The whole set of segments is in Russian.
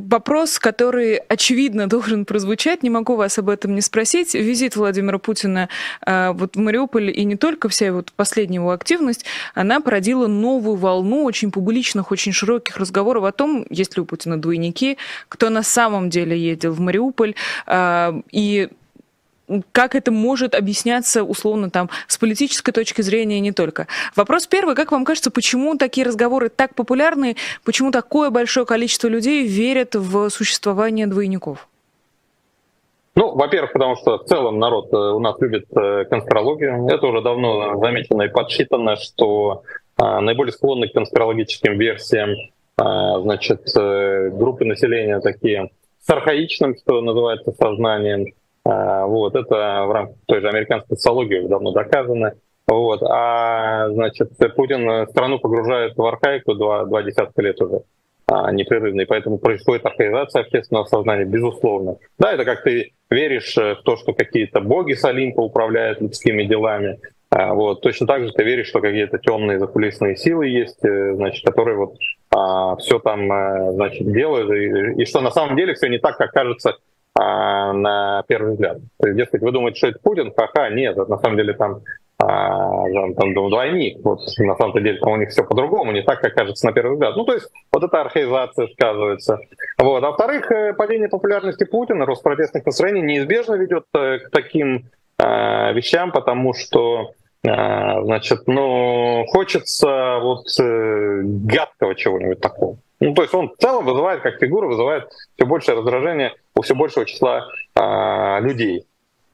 вопрос, который, очевидно, должен прозвучать, не могу вас об этом не спросить. Визит Владимира Путина э, вот в Мариуполь и не только вся вот последняя его активность, она породила новую волну очень публичных, очень широких разговоров о том, есть ли у Путина двойники, кто на самом деле ездил в Мариуполь. Э, и как это может объясняться условно там с политической точки зрения не только. Вопрос первый, как вам кажется, почему такие разговоры так популярны, почему такое большое количество людей верят в существование двойников? Ну, во-первых, потому что в целом народ э, у нас любит э, конспирологию. Это уже давно замечено и подсчитано, что наиболее склонны к конспирологическим версиям значит, э, группы населения такие с архаичным, что называется, сознанием, вот, это в рамках той же американской социологии давно доказано. Вот, а, значит, Путин страну погружает в архаику два, два десятка лет уже а, непрерывно, и поэтому происходит архаизация общественного сознания, безусловно. Да, это как ты веришь в то, что какие-то боги с Олимпа управляют людскими делами, а, вот. Точно так же ты веришь, что какие-то темные закулисные силы есть, э, значит, которые вот а, все там э, значит, делают, и, и что на самом деле все не так, как кажется а, на первый взгляд. То есть, дескать, вы думаете, что это Путин? Ха-ха, нет, на самом деле там, а, там двойник. Вот на самом деле там у них все по-другому, не так, как кажется на первый взгляд. Ну, то есть вот эта архаизация сказывается. Вот. А во-вторых, э, падение популярности Путина, рост протестных настроений неизбежно ведет э, к таким а, вещам, потому что а, значит, ну, хочется вот э, гадкого чего-нибудь такого. Ну, то есть он в целом вызывает, как фигура, вызывает все большее раздражение у все большего числа а, людей.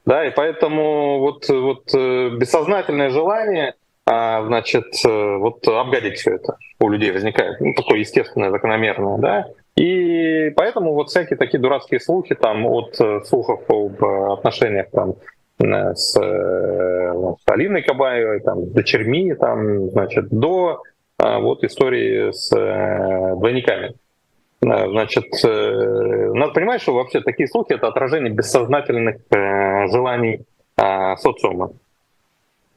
Да, и поэтому вот, вот э, бессознательное желание, а, значит, э, вот обгадить все это у людей возникает. Ну, такое естественное, закономерное, да. И поэтому вот всякие такие дурацкие слухи там от э, слухов об отношениях там с, с Алиной Кабаевой, там, дочерьми, там, значит, до а, вот истории с двойниками. Э, значит, э, надо понимать, что вообще такие слухи — это отражение бессознательных желаний а, социума.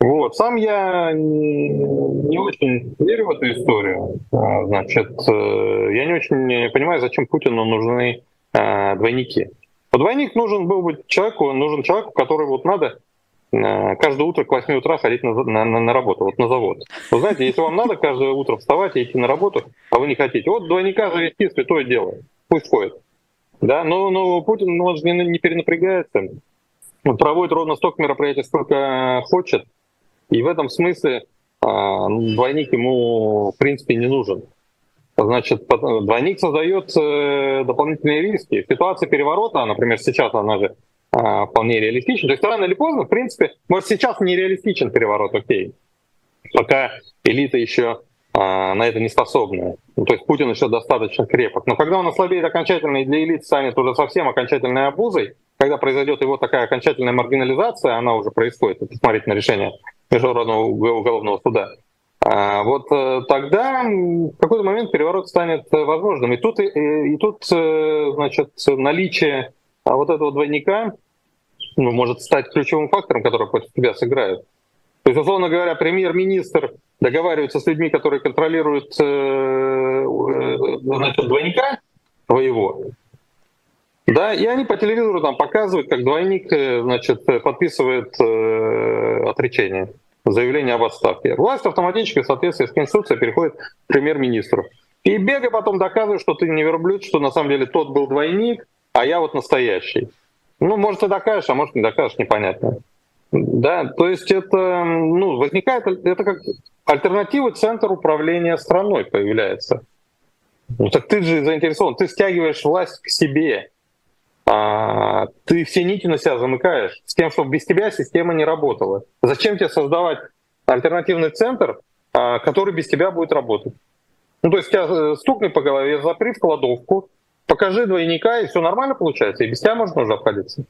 Вот. Сам я не очень верю в эту историю. А, значит, я не очень понимаю, зачем Путину нужны двойники. Двойник нужен был быть человеку, нужен человеку, который вот надо Э, каждое утро к 8 утра ходить на, на, на работу, вот на завод. Вы знаете, если вам надо каждое утро вставать и идти на работу, а вы не хотите, вот двойника завести святое дело, пусть ходит. Да, но, но Путин ну, он же не, не перенапрягается, он проводит ровно столько мероприятий, сколько хочет, и в этом смысле а, двойник ему в принципе не нужен. Значит, двойник создает э, дополнительные риски. Ситуация переворота, например, сейчас она же а, вполне реалистичен. То есть рано или поздно, в принципе, может сейчас нереалистичен переворот, окей. Пока элита еще а, на это не способна. Ну, то есть Путин еще достаточно крепок. Но когда он ослабеет окончательно и для элит станет уже совсем окончательной обузой, когда произойдет его такая окончательная маргинализация, она уже происходит, это смотреть на решение Международного уголовного суда, а, вот э, тогда в какой-то момент переворот станет возможным. И тут, и, и тут э, значит, наличие вот этого двойника ну, может стать ключевым фактором, который против тебя сыграет. То есть, условно говоря, премьер-министр договаривается с людьми, которые контролируют э, э, значит, двойника твоего, да, и они по телевизору там показывают, как двойник э, значит, подписывает э, отречение, заявление об отставке. Власть автоматически в соответствии с Конституцией переходит к премьер-министру. И бега потом доказывает, что ты не верблюд, что на самом деле тот был двойник, а я вот настоящий. Ну, может, ты докажешь, а может, не докажешь, непонятно. Да, то есть это, ну, возникает, это как альтернатива центр управления страной появляется. Ну так ты же заинтересован, ты стягиваешь власть к себе, а, ты все нити на себя замыкаешь, с тем, чтобы без тебя система не работала. Зачем тебе создавать альтернативный центр, а, который без тебя будет работать? Ну то есть тебя э, стукни по голове, запри в кладовку, покажи двойника, и все нормально получается, и без тебя можно уже обходиться.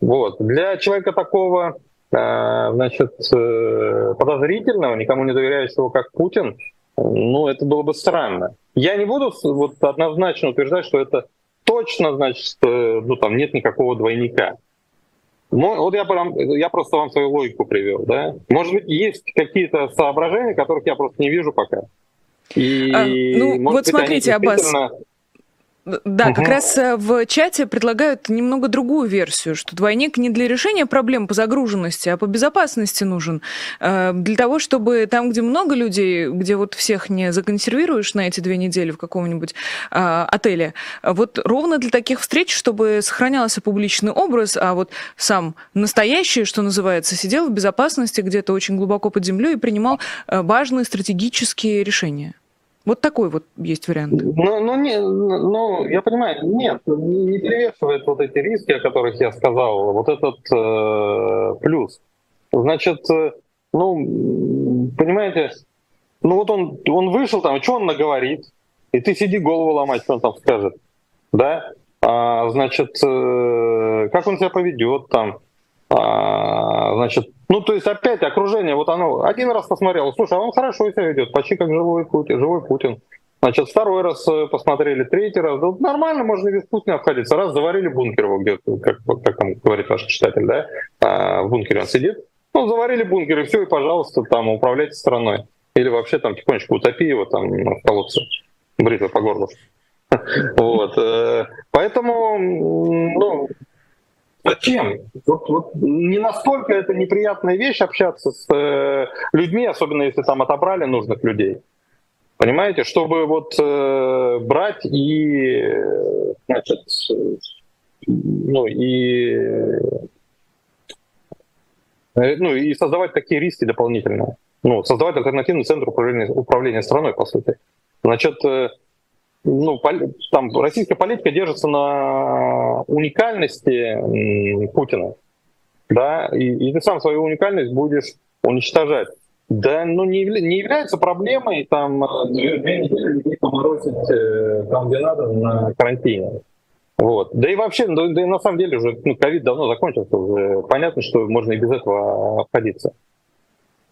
Вот. Для человека такого э, значит, э, подозрительного, никому не доверяющего, как Путин, ну, это было бы странно. Я не буду вот однозначно утверждать, что это точно, значит, ну, там нет никакого двойника. Ну, вот я, я просто вам свою логику привел, да. Может быть, есть какие-то соображения, которых я просто не вижу пока. И, а, ну, вот быть, смотрите, Аббас, Да, угу. как раз э, в чате предлагают немного другую версию, что двойник не для решения проблем по загруженности, а по безопасности нужен. Э, для того, чтобы там, где много людей, где вот всех не законсервируешь на эти две недели в каком-нибудь э, отеле, вот ровно для таких встреч, чтобы сохранялся публичный образ, а вот сам настоящий, что называется, сидел в безопасности где-то очень глубоко под землей и принимал важные стратегические решения. Вот такой вот есть вариант. Ну, ну, не, ну я понимаю, нет, не перевешивает вот эти риски, о которых я сказал, вот этот э, плюс. Значит, э, ну, понимаете, ну вот он, он вышел там, что он наговорит, и ты сиди голову ломать, что он там скажет, да? А, значит, э, как он себя поведет там, а, значит, ну, то есть опять окружение, вот оно один раз посмотрел, слушай, а он хорошо себя ведет, почти как живой Путин, живой Путин. Значит, второй раз э, посмотрели, третий раз. Да, нормально, можно без Путина обходиться. Раз заварили бункер его где-то, как, как там говорит ваш читатель, да, а, в бункере он сидит. Ну, заварили бункер, и все, и, пожалуйста, там управляйте страной. Или вообще там тихонечко утопи его там в колодце бритвы по горлу. Вот. Э, поэтому, ну, Зачем? Вот, вот не настолько это неприятная вещь общаться с э, людьми, особенно если там отобрали нужных людей. Понимаете, чтобы вот э, брать и, значит, ну и, э, ну и создавать такие риски дополнительные. Ну, создавать альтернативный центр управления, управления страной, по сути. Значит, э, ну, там российская политика держится на уникальности Путина, да, и, и ты сам свою уникальность будешь уничтожать. Да, ну не, не является проблемой там две, две недели людей поморозить э, там, где надо, на карантине. Вот. Да и вообще, да, да и на самом деле уже ну, ковид давно закончился, уже понятно, что можно и без этого обходиться.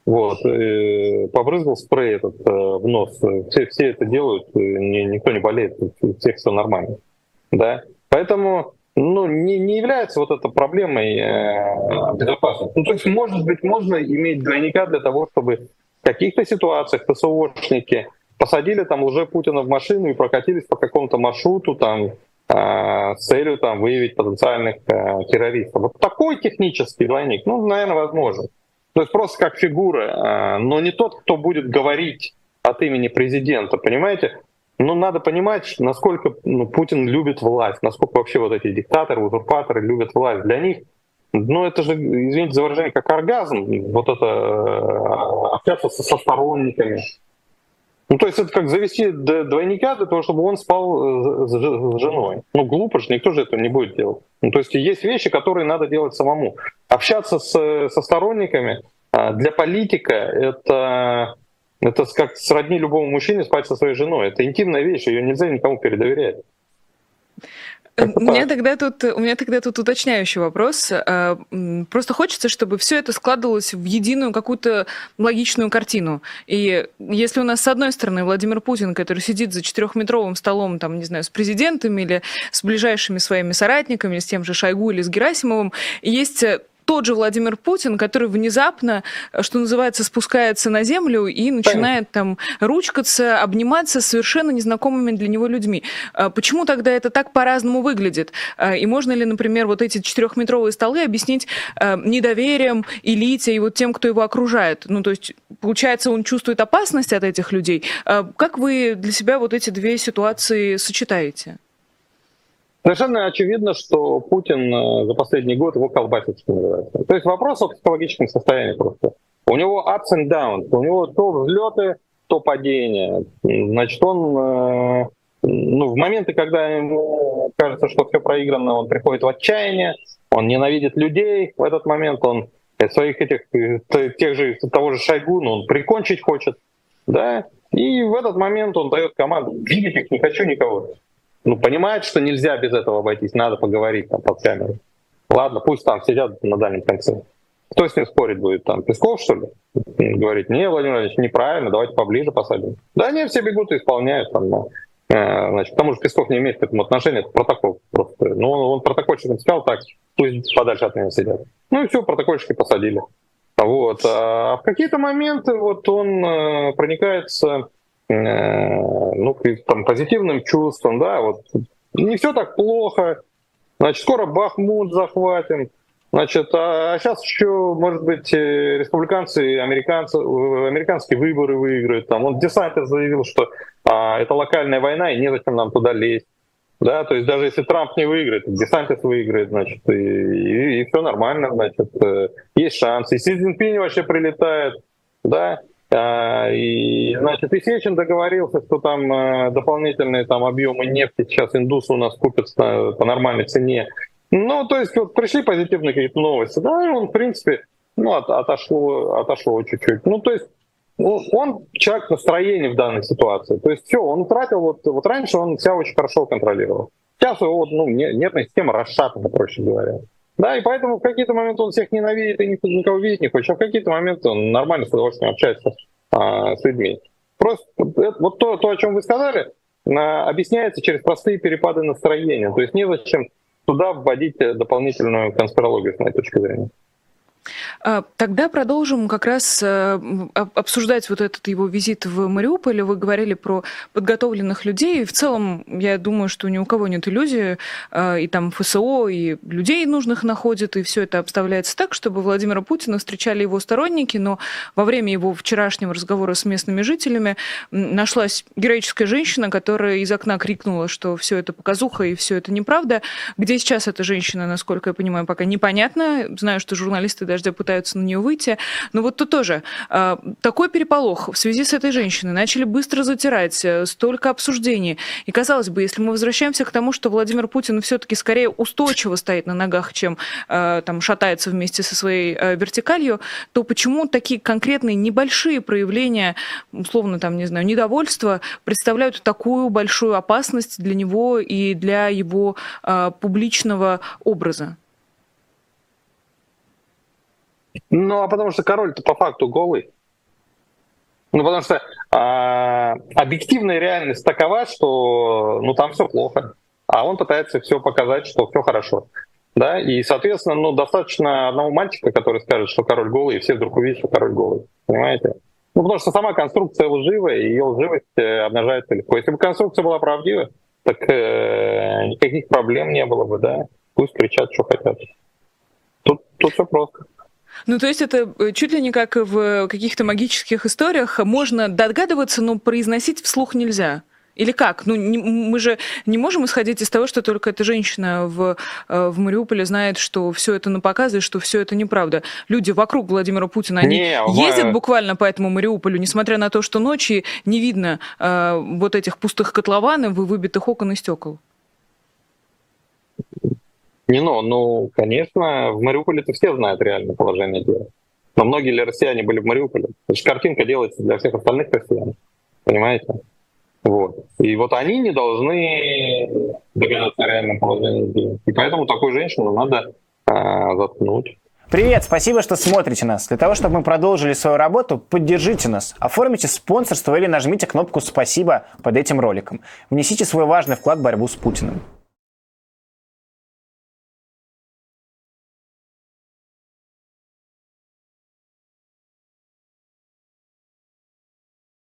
Вот, и побрызгал спрей этот э, в нос. Все, все это делают, ни, никто не болеет, у всех все нормально. Да? Поэтому ну, не, не является вот эта проблемой э, безопасности. Ну, то есть, может быть, можно иметь двойника для того, чтобы в каких-то ситуациях ТСОшники посадили там уже Путина в машину и прокатились по какому-то маршруту там э, с целью там выявить потенциальных э, террористов. Вот такой технический двойник, ну, наверное, возможен. То есть просто как фигура, а, но не тот, кто будет говорить от имени президента, понимаете? Ну, надо понимать, насколько ну, Путин любит власть, насколько вообще вот эти диктаторы, узурпаторы любят власть. Для них, ну, это же, извините за выражение, как оргазм, вот это а, общаться со, со сторонниками, ну, то есть это как завести двойника для того, чтобы он спал э, с женой. Ну, глупо же, никто же этого не будет делать. Ну, то есть есть вещи, которые надо делать самому. Общаться с, со сторонниками а, для политика это, это как сродни любому мужчине спать со своей женой. Это интимная вещь, ее нельзя никому передоверять. У меня тогда тут, у меня тогда тут уточняющий вопрос. А, просто хочется, чтобы все это складывалось в единую какую-то логичную картину. И если у нас с одной стороны Владимир Путин, который сидит за четырехметровым столом, там, не знаю, с президентом или с ближайшими своими соратниками, с тем же Шойгу или с Герасимовым, есть тот же Владимир Путин, который внезапно, что называется, спускается на землю и начинает там ручкаться, обниматься с совершенно незнакомыми для него людьми. А почему тогда это так по-разному выглядит? А, и можно ли, например, вот эти четырехметровые столы объяснить а, недоверием элите и вот тем, кто его окружает? Ну, то есть, получается, он чувствует опасность от этих людей. Как вы для себя вот эти две ситуации сочетаете? Совершенно очевидно, что Путин э, за последний год его колбасит, что называется. То есть вопрос о психологическом состоянии просто. У него ups and downs, у него то взлеты, то падения. Значит, он э, ну, в моменты, когда ему кажется, что все проиграно, он приходит в отчаяние, он ненавидит людей. В этот момент он своих этих, тех же, того же Шойгу, ну, он прикончить хочет, да, и в этот момент он дает команду, их не хочу никого ну, понимает, что нельзя без этого обойтись, надо поговорить там под камерой. Ладно, пусть там сидят на дальнем конце. Кто с ним спорить будет? Там Песков, что ли? Говорит, не, Владимир Владимирович, неправильно, давайте поближе посадим. Да не, все бегут и исполняют. Там, но, э, значит, к тому же Песков не имеет к этому отношения, это протокол просто. Ну, он, он протокольщикам сказал так, пусть подальше от меня сидят. Ну и все, протокольщики посадили. Вот. А в какие-то моменты вот он э, проникается ну, там, позитивным чувством, да, вот не все так плохо, значит, скоро Бахмут захватим, Значит, а сейчас еще, может быть, э, республиканцы, американцы, американские выборы выиграют. Там, он Десантер заявил, что а, это локальная война, и незачем нам туда лезть. Да, то есть даже если Трамп не выиграет, Десантис выиграет, значит, и, и, и все нормально, значит, э, есть шанс. И Си Цзиньпинь вообще прилетает, да, а, и, значит, и Сечин договорился, что там э, дополнительные там объемы нефти сейчас индусы у нас купят по нормальной цене. Ну, то есть вот пришли позитивные какие-то новости, да, и он, в принципе, ну, от, отошло, отошло чуть-чуть. Ну, то есть он человек настроения в данной ситуации. То есть все, он утратил, вот, вот раньше он себя очень хорошо контролировал. Сейчас его вот, ну, нервная система расшатана, проще говоря. Да, и поэтому в какие-то моменты он всех ненавидит и никого видеть не хочет, а в какие-то моменты он нормально с удовольствием общается а, с людьми. Просто вот то, то, о чем вы сказали, а, объясняется через простые перепады настроения. То есть незачем туда вводить дополнительную конспирологию, с моей точки зрения. А, тогда продолжим как раз э, обсуждать вот этот его визит в Мариуполь. Вы говорили про подготовленных людей. В целом, я думаю, что ни у кого нет иллюзии, э, и там ФСО, и людей нужных находят, и все это обставляется так, чтобы Владимира Путина встречали его сторонники, но во время его вчерашнего разговора с местными жителями нашлась героическая женщина, которая из окна крикнула, что все это показуха и все это неправда. Где сейчас эта женщина, насколько я понимаю, пока непонятно. Знаю, что журналисты дождя пытаются на нее выйти. Но вот тут тоже э, такой переполох в связи с этой женщиной. Начали быстро затирать, э, столько обсуждений. И казалось бы, если мы возвращаемся к тому, что Владимир Путин все-таки скорее устойчиво стоит на ногах, чем э, там шатается вместе со своей э, вертикалью, то почему такие конкретные небольшие проявления, условно там, не знаю, недовольства представляют такую большую опасность для него и для его э, публичного образа? Ну, а потому что король-то по факту голый. Ну, потому что а, объективная реальность такова, что ну там все плохо. А он пытается все показать, что все хорошо. Да, и, соответственно, ну, достаточно одного мальчика, который скажет, что король голый, и все вдруг увидят, что король голый. Понимаете? Ну, потому что сама конструкция лживая, и ее лживость э, обнажается легко. Если бы конструкция была правдивая, так э, никаких проблем не было бы, да. Пусть кричат, что хотят. Тут, тут все просто. Ну, то есть это э, чуть ли не как в каких-то магических историях. Можно догадываться, но произносить вслух нельзя. Или как? Ну, не, мы же не можем исходить из того, что только эта женщина в, э, в Мариуполе знает, что все это на показы, что все это неправда. Люди вокруг Владимира Путина, они не, ездят мы... буквально по этому Мариуполю, несмотря на то, что ночи не видно э, вот этих пустых котлованов и выбитых окон и стекол. Не, ну, ну, конечно, в Мариуполе-то все знают реальное положение дела. Но многие ли россияне были в Мариуполе? Значит, картинка делается для всех остальных россиян. Понимаете? Вот. И вот они не должны догадаться о реальном положении дела. И поэтому такую женщину надо а, заткнуть. Привет, спасибо, что смотрите нас. Для того, чтобы мы продолжили свою работу, поддержите нас. Оформите спонсорство или нажмите кнопку «Спасибо» под этим роликом. Внесите свой важный вклад в борьбу с Путиным.